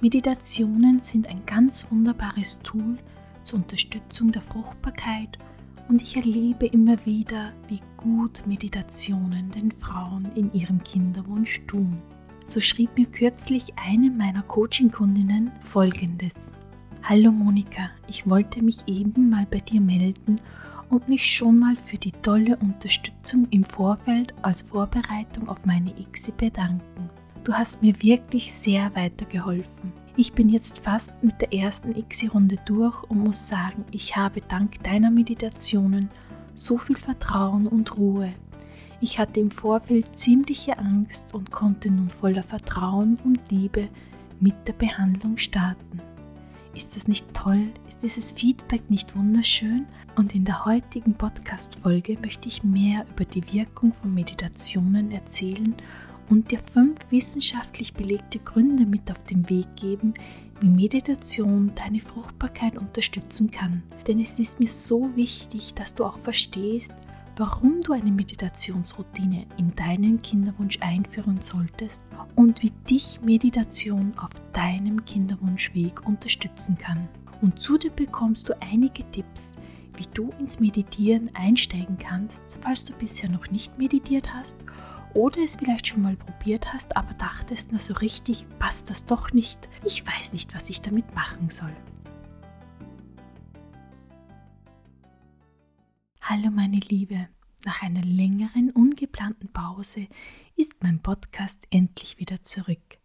Meditationen sind ein ganz wunderbares Tool zur Unterstützung der Fruchtbarkeit und ich erlebe immer wieder, wie gut Meditationen den Frauen in ihrem Kinderwunsch tun. So schrieb mir kürzlich eine meiner Coaching-Kundinnen folgendes. Hallo Monika, ich wollte mich eben mal bei dir melden und mich schon mal für die tolle Unterstützung im Vorfeld als Vorbereitung auf meine ICSI bedanken. Du hast mir wirklich sehr weitergeholfen. Ich bin jetzt fast mit der ersten ICSI-Runde durch und muss sagen, ich habe dank deiner Meditationen so viel Vertrauen und Ruhe. Ich hatte im Vorfeld ziemliche Angst und konnte nun voller Vertrauen und Liebe mit der Behandlung starten. Ist das nicht toll? Ist dieses Feedback nicht wunderschön? Und in der heutigen Podcast-Folge möchte ich mehr über die Wirkung von Meditationen erzählen und dir fünf wissenschaftlich belegte Gründe mit auf den Weg geben, wie Meditation deine Fruchtbarkeit unterstützen kann. Denn es ist mir so wichtig, dass du auch verstehst, warum du eine Meditationsroutine in deinen Kinderwunsch einführen solltest und wie dich Meditation auf deinem Kinderwunschweg unterstützen kann. Und zudem bekommst du einige Tipps, wie du ins Meditieren einsteigen kannst, falls du bisher noch nicht meditiert hast oder es vielleicht schon mal probiert hast, aber dachtest, na so richtig passt das doch nicht. Ich weiß nicht, was ich damit machen soll. Hallo meine Liebe, nach einer längeren ungeplanten Pause ist mein Podcast endlich wieder zurück.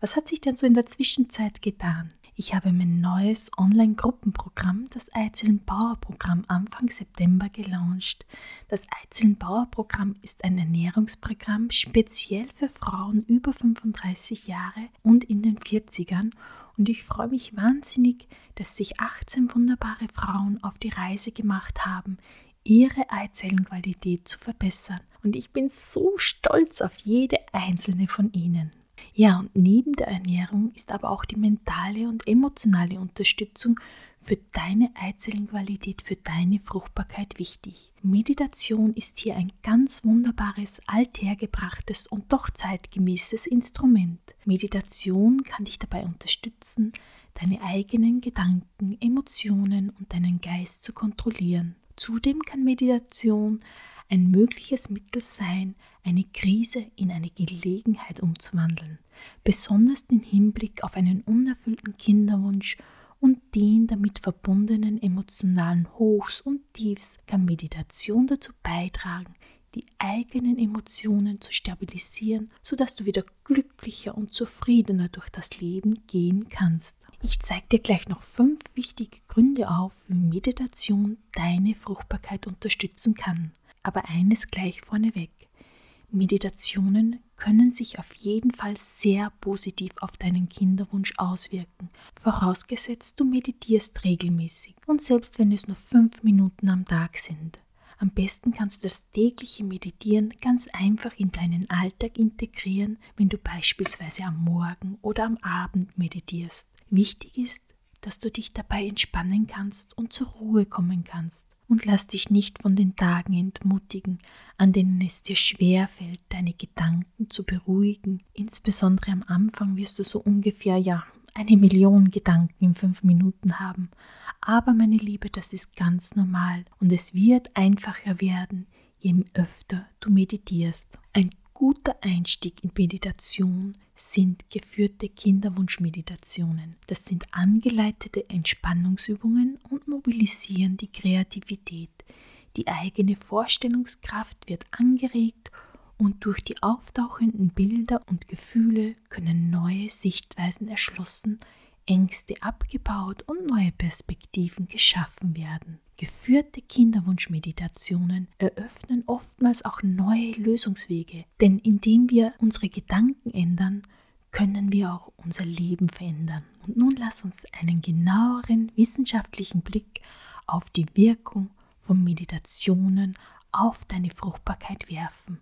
Was hat sich denn so in der Zwischenzeit getan? Ich habe mein neues Online-Gruppenprogramm, das Eizellen-Bauer-Programm, Anfang September gelauncht. Das Eizellen-Bauer-Programm ist ein Ernährungsprogramm speziell für Frauen über 35 Jahre und in den 40ern und ich freue mich wahnsinnig, dass sich 18 wunderbare Frauen auf die Reise gemacht haben, ihre Eizellenqualität zu verbessern. Und ich bin so stolz auf jede einzelne von ihnen. Ja, und neben der Ernährung ist aber auch die mentale und emotionale Unterstützung für deine Eizellenqualität, für deine Fruchtbarkeit wichtig. Meditation ist hier ein ganz wunderbares, althergebrachtes und doch zeitgemäßes Instrument. Meditation kann dich dabei unterstützen, deine eigenen Gedanken, Emotionen und deinen Geist zu kontrollieren. Zudem kann Meditation ein mögliches Mittel sein, eine Krise in eine Gelegenheit umzuwandeln, besonders im Hinblick auf einen unerfüllten Kinderwunsch und den damit verbundenen emotionalen Hochs und Tiefs kann Meditation dazu beitragen, die eigenen Emotionen zu stabilisieren, sodass du wieder glücklicher und zufriedener durch das Leben gehen kannst. Ich zeige dir gleich noch fünf wichtige Gründe auf, wie Meditation deine Fruchtbarkeit unterstützen kann. Aber eines gleich vorneweg. Meditationen können sich auf jeden Fall sehr positiv auf deinen Kinderwunsch auswirken, vorausgesetzt du meditierst regelmäßig und selbst wenn es nur fünf Minuten am Tag sind. Am besten kannst du das tägliche Meditieren ganz einfach in deinen Alltag integrieren, wenn du beispielsweise am Morgen oder am Abend meditierst. Wichtig ist, dass du dich dabei entspannen kannst und zur Ruhe kommen kannst und lass dich nicht von den Tagen entmutigen, an denen es dir schwer fällt, deine Gedanken zu beruhigen. Insbesondere am Anfang wirst du so ungefähr ja eine Million Gedanken in fünf Minuten haben. Aber meine Liebe, das ist ganz normal und es wird einfacher werden, je öfter du meditierst. Ein guter Einstieg in Meditation sind geführte Kinderwunschmeditationen. Das sind angeleitete Entspannungsübungen und mobilisieren die Kreativität. Die eigene Vorstellungskraft wird angeregt und durch die auftauchenden Bilder und Gefühle können neue Sichtweisen erschlossen, Ängste abgebaut und neue Perspektiven geschaffen werden. Geführte Kinderwunschmeditationen eröffnen oftmals auch neue Lösungswege, denn indem wir unsere Gedanken ändern, können wir auch unser Leben verändern. Und nun lass uns einen genaueren wissenschaftlichen Blick auf die Wirkung von Meditationen auf deine Fruchtbarkeit werfen.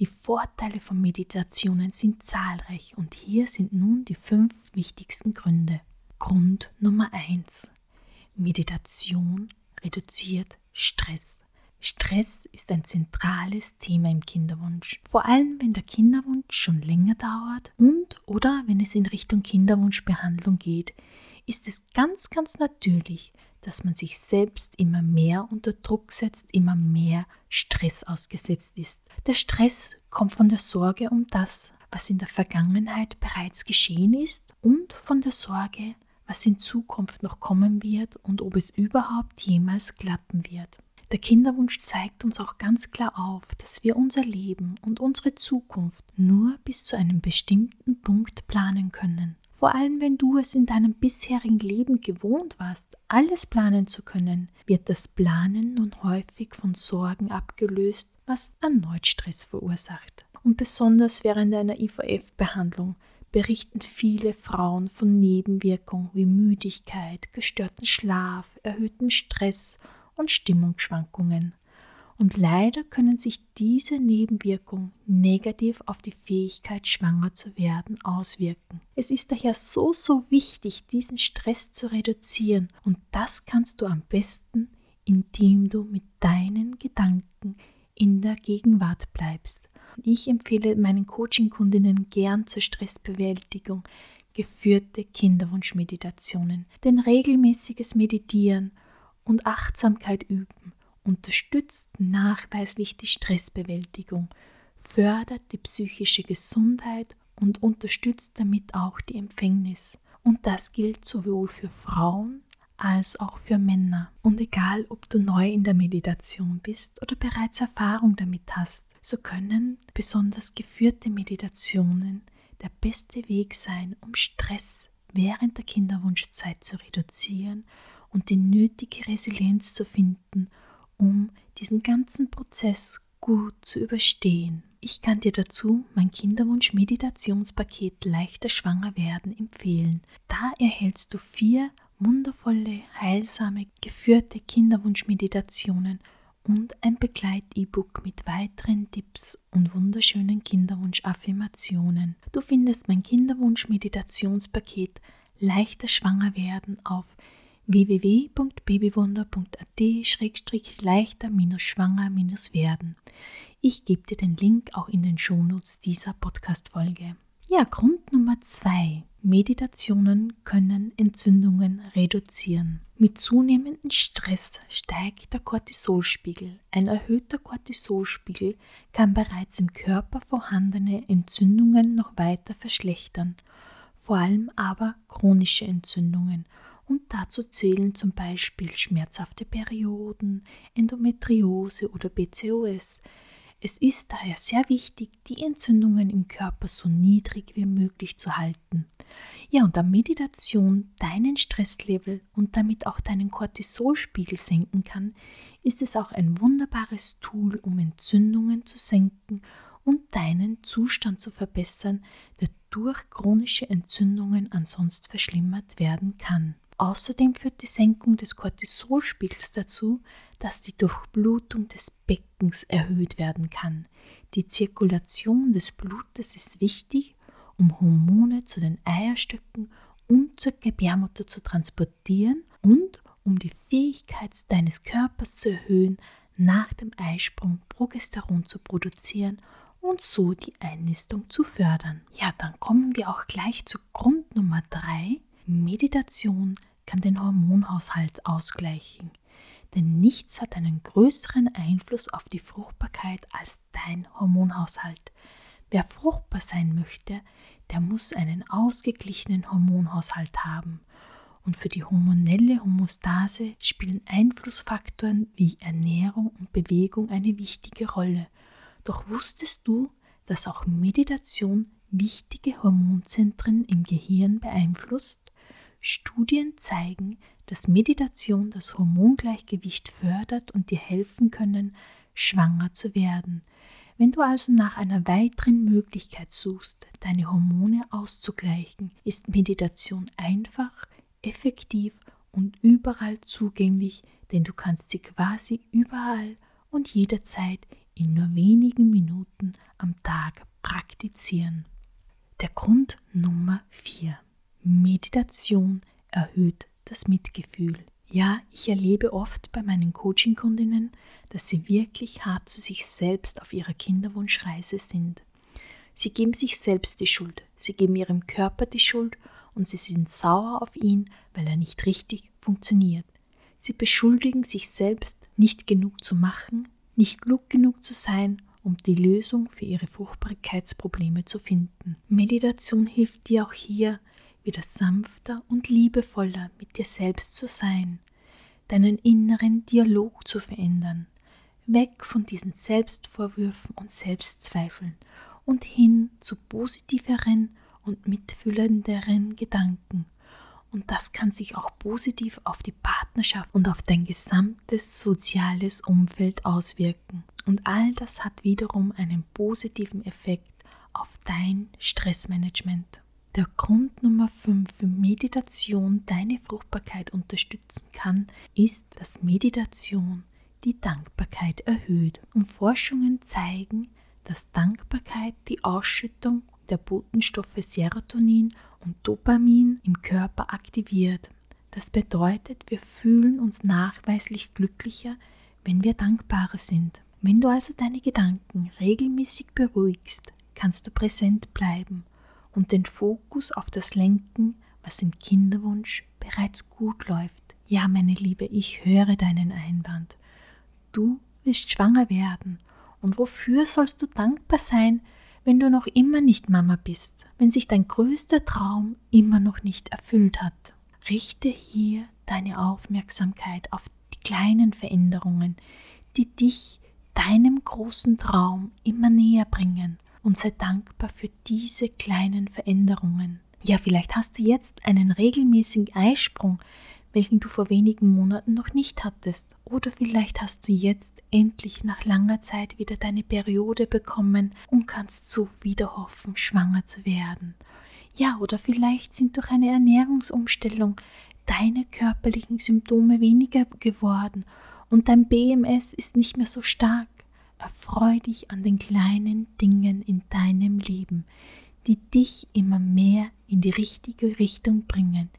Die Vorteile von Meditationen sind zahlreich und hier sind nun die fünf wichtigsten Gründe. Grund Nummer eins: Meditation reduziert Stress. Stress ist ein zentrales Thema im Kinderwunsch, vor allem wenn der Kinderwunsch schon länger dauert und oder wenn es in Richtung Kinderwunschbehandlung geht, ist es ganz, ganz natürlich, dass man sich selbst immer mehr unter Druck setzt, immer mehr Stress ausgesetzt ist. Der Stress kommt von der Sorge um das, was in der Vergangenheit bereits geschehen ist und von der Sorge, was in Zukunft noch kommen wird und ob es überhaupt jemals klappen wird. Der Kinderwunsch zeigt uns auch ganz klar auf, dass wir unser Leben und unsere Zukunft nur bis zu einem bestimmten Punkt planen können. Vor allem wenn du es in deinem bisherigen Leben gewohnt warst, alles planen zu können, wird das Planen nun häufig von Sorgen abgelöst, was erneut Stress verursacht. Und besonders während einer IVF-Behandlung berichten viele Frauen von Nebenwirkungen wie Müdigkeit, gestörten Schlaf, erhöhtem Stress und Stimmungsschwankungen. Und leider können sich diese Nebenwirkungen negativ auf die Fähigkeit, schwanger zu werden, auswirken. Es ist daher so, so wichtig, diesen Stress zu reduzieren. Und das kannst du am besten, indem du mit deinen Gedanken in der Gegenwart bleibst. Ich empfehle meinen Coaching-Kundinnen gern zur Stressbewältigung geführte Kinderwunschmeditationen, denn regelmäßiges Meditieren und Achtsamkeit üben unterstützt nachweislich die Stressbewältigung, fördert die psychische Gesundheit und unterstützt damit auch die Empfängnis. Und das gilt sowohl für Frauen als auch für Männer. Und egal, ob du neu in der Meditation bist oder bereits Erfahrung damit hast, so können besonders geführte Meditationen der beste Weg sein, um Stress während der Kinderwunschzeit zu reduzieren und die nötige Resilienz zu finden, um diesen ganzen Prozess gut zu überstehen. Ich kann dir dazu mein Kinderwunsch-Meditationspaket Leichter Schwanger werden empfehlen. Da erhältst du vier wundervolle, heilsame, geführte Kinderwunsch-Meditationen und ein Begleit-E-Book mit weiteren Tipps und wunderschönen Kinderwunsch-Affirmationen. Du findest mein Kinderwunsch-Meditationspaket Leichter Schwanger werden auf www.babywunder.at-leichter-schwanger-werden. Ich gebe dir den Link auch in den Shownotes dieser Podcast-Folge. Ja, Grund Nummer zwei. Meditationen können Entzündungen reduzieren. Mit zunehmendem Stress steigt der Cortisolspiegel. Ein erhöhter Cortisolspiegel kann bereits im Körper vorhandene Entzündungen noch weiter verschlechtern, vor allem aber chronische Entzündungen und dazu zählen zum Beispiel schmerzhafte Perioden, Endometriose oder PCOS. Es ist daher sehr wichtig, die Entzündungen im Körper so niedrig wie möglich zu halten. Ja, und da Meditation deinen Stresslevel und damit auch deinen Cortisolspiegel senken kann, ist es auch ein wunderbares Tool, um Entzündungen zu senken und deinen Zustand zu verbessern, der durch chronische Entzündungen ansonsten verschlimmert werden kann. Außerdem führt die Senkung des Cortisolspiegels dazu, dass die Durchblutung des Beckens erhöht werden kann. Die Zirkulation des Blutes ist wichtig, um Hormone zu den Eierstöcken und zur Gebärmutter zu transportieren und um die Fähigkeit deines Körpers zu erhöhen, nach dem Eisprung Progesteron zu produzieren und so die Einnistung zu fördern. Ja, dann kommen wir auch gleich zu Grund Nummer 3. Meditation kann den Hormonhaushalt ausgleichen. Denn nichts hat einen größeren Einfluss auf die Fruchtbarkeit als dein Hormonhaushalt. Wer fruchtbar sein möchte, der muss einen ausgeglichenen Hormonhaushalt haben. Und für die hormonelle Homostase spielen Einflussfaktoren wie Ernährung und Bewegung eine wichtige Rolle. Doch wusstest du, dass auch Meditation wichtige Hormonzentren im Gehirn beeinflusst? Studien zeigen, dass Meditation das Hormongleichgewicht fördert und dir helfen können, schwanger zu werden. Wenn du also nach einer weiteren Möglichkeit suchst, deine Hormone auszugleichen, ist Meditation einfach, effektiv und überall zugänglich, denn du kannst sie quasi überall und jederzeit in nur wenigen Minuten am Tag praktizieren. Der Grund Nummer 4. Meditation erhöht das Mitgefühl. Ja, ich erlebe oft bei meinen Coaching-Kundinnen, dass sie wirklich hart zu sich selbst auf ihrer Kinderwunschreise sind. Sie geben sich selbst die Schuld, sie geben ihrem Körper die Schuld und sie sind sauer auf ihn, weil er nicht richtig funktioniert. Sie beschuldigen sich selbst, nicht genug zu machen, nicht klug genug zu sein, um die Lösung für ihre Fruchtbarkeitsprobleme zu finden. Meditation hilft dir auch hier, wieder sanfter und liebevoller mit dir selbst zu sein, deinen inneren Dialog zu verändern, weg von diesen Selbstvorwürfen und Selbstzweifeln und hin zu positiveren und mitfühlenderen Gedanken. Und das kann sich auch positiv auf die Partnerschaft und auf dein gesamtes soziales Umfeld auswirken. Und all das hat wiederum einen positiven Effekt auf dein Stressmanagement. Der Grund Nummer 5 für Meditation deine Fruchtbarkeit unterstützen kann, ist, dass Meditation die Dankbarkeit erhöht. Und Forschungen zeigen, dass Dankbarkeit die Ausschüttung der Botenstoffe Serotonin und Dopamin im Körper aktiviert. Das bedeutet, wir fühlen uns nachweislich glücklicher, wenn wir dankbarer sind. Wenn du also deine Gedanken regelmäßig beruhigst, kannst du präsent bleiben und den Fokus auf das lenken, was im Kinderwunsch bereits gut läuft. Ja, meine Liebe, ich höre deinen Einwand. Du willst schwanger werden. Und wofür sollst du dankbar sein, wenn du noch immer nicht Mama bist, wenn sich dein größter Traum immer noch nicht erfüllt hat? Richte hier deine Aufmerksamkeit auf die kleinen Veränderungen, die dich deinem großen Traum immer näher bringen und sei dankbar für diese kleinen Veränderungen. Ja, vielleicht hast du jetzt einen regelmäßigen Eisprung, welchen du vor wenigen Monaten noch nicht hattest. Oder vielleicht hast du jetzt endlich nach langer Zeit wieder deine Periode bekommen und kannst so wieder hoffen, schwanger zu werden. Ja, oder vielleicht sind durch eine Ernährungsumstellung deine körperlichen Symptome weniger geworden und dein BMS ist nicht mehr so stark. Erfreu dich an den kleinen Dingen in deinem Leben, die dich immer mehr in die richtige Richtung bringen,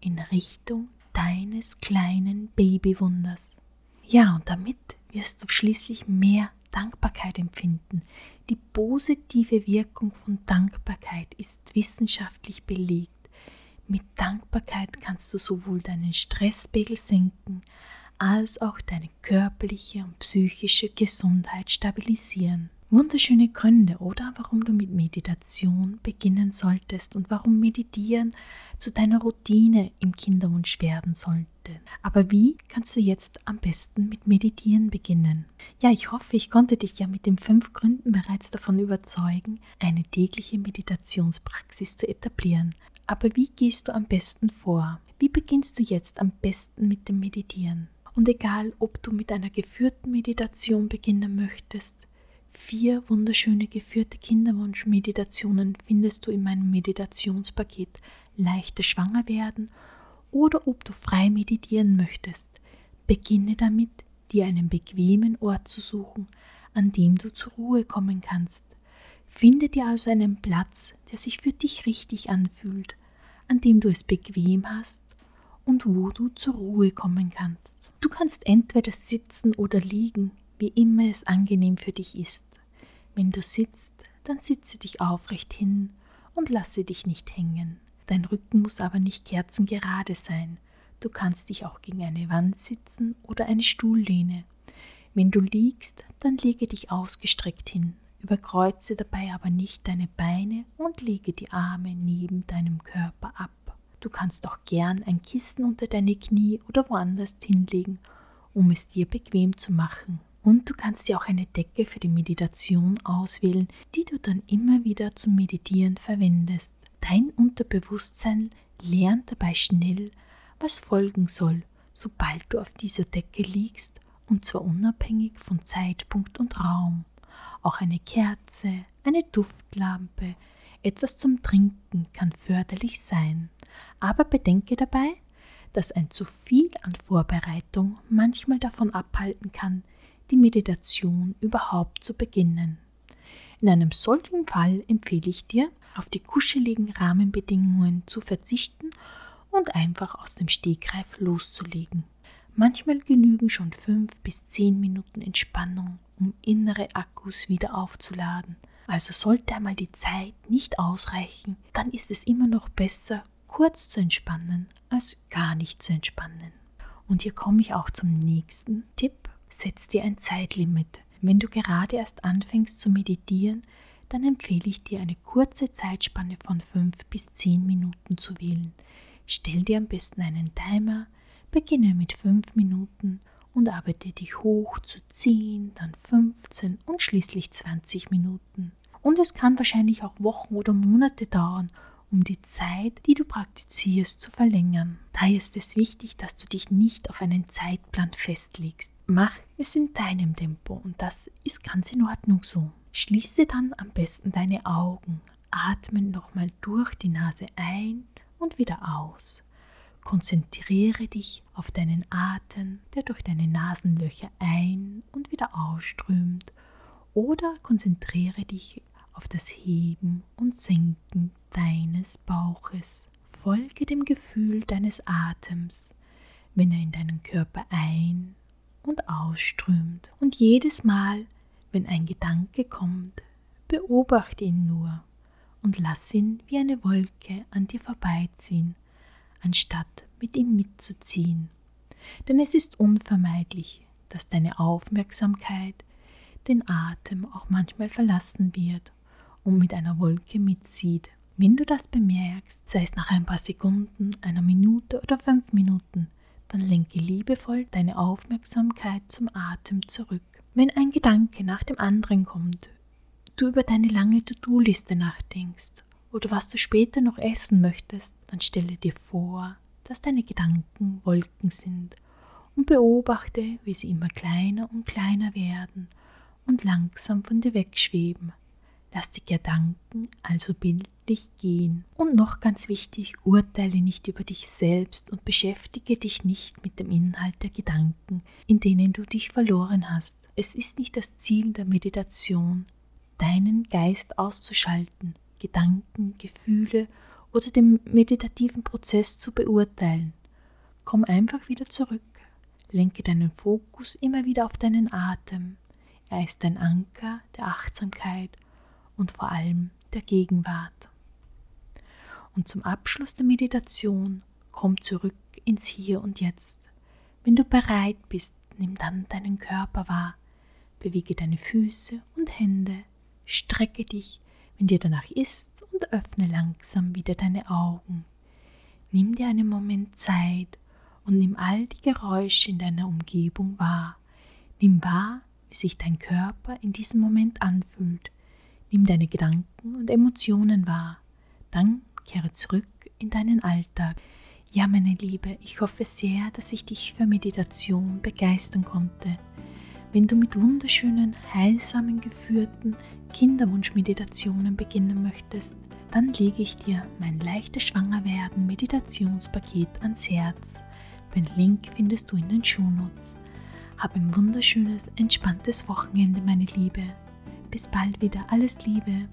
in Richtung deines kleinen Babywunders. Ja, und damit wirst du schließlich mehr Dankbarkeit empfinden. Die positive Wirkung von Dankbarkeit ist wissenschaftlich belegt. Mit Dankbarkeit kannst du sowohl deinen Stresspegel senken, als auch deine körperliche und psychische Gesundheit stabilisieren. Wunderschöne Gründe, oder warum du mit Meditation beginnen solltest und warum Meditieren zu deiner Routine im Kinderwunsch werden sollte. Aber wie kannst du jetzt am besten mit Meditieren beginnen? Ja, ich hoffe, ich konnte dich ja mit den fünf Gründen bereits davon überzeugen, eine tägliche Meditationspraxis zu etablieren. Aber wie gehst du am besten vor? Wie beginnst du jetzt am besten mit dem Meditieren? Und egal, ob du mit einer geführten Meditation beginnen möchtest, vier wunderschöne geführte Kinderwunsch-Meditationen findest du in meinem Meditationspaket Leichte Schwanger werden oder ob du frei meditieren möchtest. Beginne damit, dir einen bequemen Ort zu suchen, an dem du zur Ruhe kommen kannst. Finde dir also einen Platz, der sich für dich richtig anfühlt, an dem du es bequem hast und wo du zur Ruhe kommen kannst. Du kannst entweder sitzen oder liegen, wie immer es angenehm für dich ist. Wenn du sitzt, dann sitze dich aufrecht hin und lasse dich nicht hängen. Dein Rücken muss aber nicht kerzengerade sein. Du kannst dich auch gegen eine Wand sitzen oder eine Stuhllehne. Wenn du liegst, dann lege dich ausgestreckt hin, überkreuze dabei aber nicht deine Beine und lege die Arme neben deinem Körper ab. Du kannst auch gern ein Kissen unter deine Knie oder woanders hinlegen, um es dir bequem zu machen. Und du kannst dir auch eine Decke für die Meditation auswählen, die du dann immer wieder zum Meditieren verwendest. Dein Unterbewusstsein lernt dabei schnell, was folgen soll, sobald du auf dieser Decke liegst, und zwar unabhängig von Zeitpunkt und Raum. Auch eine Kerze, eine Duftlampe, etwas zum Trinken kann förderlich sein. Aber bedenke dabei, dass ein zu viel an Vorbereitung manchmal davon abhalten kann, die Meditation überhaupt zu beginnen. In einem solchen Fall empfehle ich dir, auf die kuscheligen Rahmenbedingungen zu verzichten und einfach aus dem Stegreif loszulegen. Manchmal genügen schon fünf bis zehn Minuten Entspannung, um innere Akkus wieder aufzuladen. Also sollte einmal die Zeit nicht ausreichen, dann ist es immer noch besser, kurz zu entspannen, als gar nicht zu entspannen. Und hier komme ich auch zum nächsten Tipp. Setz dir ein Zeitlimit. Wenn du gerade erst anfängst zu meditieren, dann empfehle ich dir eine kurze Zeitspanne von 5 bis 10 Minuten zu wählen. Stell dir am besten einen Timer, beginne mit 5 Minuten und arbeite dich hoch zu 10, dann 15 und schließlich 20 Minuten. Und es kann wahrscheinlich auch Wochen oder Monate dauern, um die Zeit, die du praktizierst, zu verlängern. Daher ist es wichtig, dass du dich nicht auf einen Zeitplan festlegst. Mach es in deinem Tempo und das ist ganz in Ordnung so. Schließe dann am besten deine Augen, atme nochmal durch die Nase ein und wieder aus. Konzentriere dich auf deinen Atem, der durch deine Nasenlöcher ein und wieder ausströmt, oder konzentriere dich auf das Heben und Senken deines Bauches. Folge dem Gefühl deines Atems, wenn er in deinen Körper ein- und ausströmt. Und jedes Mal, wenn ein Gedanke kommt, beobachte ihn nur und lass ihn wie eine Wolke an dir vorbeiziehen, anstatt mit ihm mitzuziehen. Denn es ist unvermeidlich, dass deine Aufmerksamkeit den Atem auch manchmal verlassen wird und mit einer Wolke mitzieht. Wenn du das bemerkst, sei es nach ein paar Sekunden, einer Minute oder fünf Minuten, dann lenke liebevoll deine Aufmerksamkeit zum Atem zurück. Wenn ein Gedanke nach dem anderen kommt, du über deine lange To-Do-Liste nachdenkst oder was du später noch essen möchtest, dann stelle dir vor, dass deine Gedanken Wolken sind und beobachte, wie sie immer kleiner und kleiner werden und langsam von dir wegschweben. Lass die Gedanken also bildlich gehen. Und noch ganz wichtig, urteile nicht über dich selbst und beschäftige dich nicht mit dem Inhalt der Gedanken, in denen du dich verloren hast. Es ist nicht das Ziel der Meditation, deinen Geist auszuschalten, Gedanken, Gefühle oder den meditativen Prozess zu beurteilen. Komm einfach wieder zurück. Lenke deinen Fokus immer wieder auf deinen Atem. Er ist ein Anker der Achtsamkeit und vor allem der Gegenwart. Und zum Abschluss der Meditation komm zurück ins Hier und Jetzt. Wenn du bereit bist, nimm dann deinen Körper wahr, bewege deine Füße und Hände, strecke dich, wenn dir danach ist, und öffne langsam wieder deine Augen. Nimm dir einen Moment Zeit und nimm all die Geräusche in deiner Umgebung wahr. Nimm wahr, wie sich dein Körper in diesem Moment anfühlt. Nimm deine Gedanken und Emotionen wahr. Dann kehre zurück in deinen Alltag. Ja, meine Liebe, ich hoffe sehr, dass ich dich für Meditation begeistern konnte. Wenn du mit wunderschönen, heilsamen geführten Kinderwunschmeditationen beginnen möchtest, dann lege ich dir mein leichtes Schwangerwerden Meditationspaket ans Herz. Den Link findest du in den Shownotes. Hab ein wunderschönes, entspanntes Wochenende, meine Liebe. Bis bald wieder. Alles Liebe.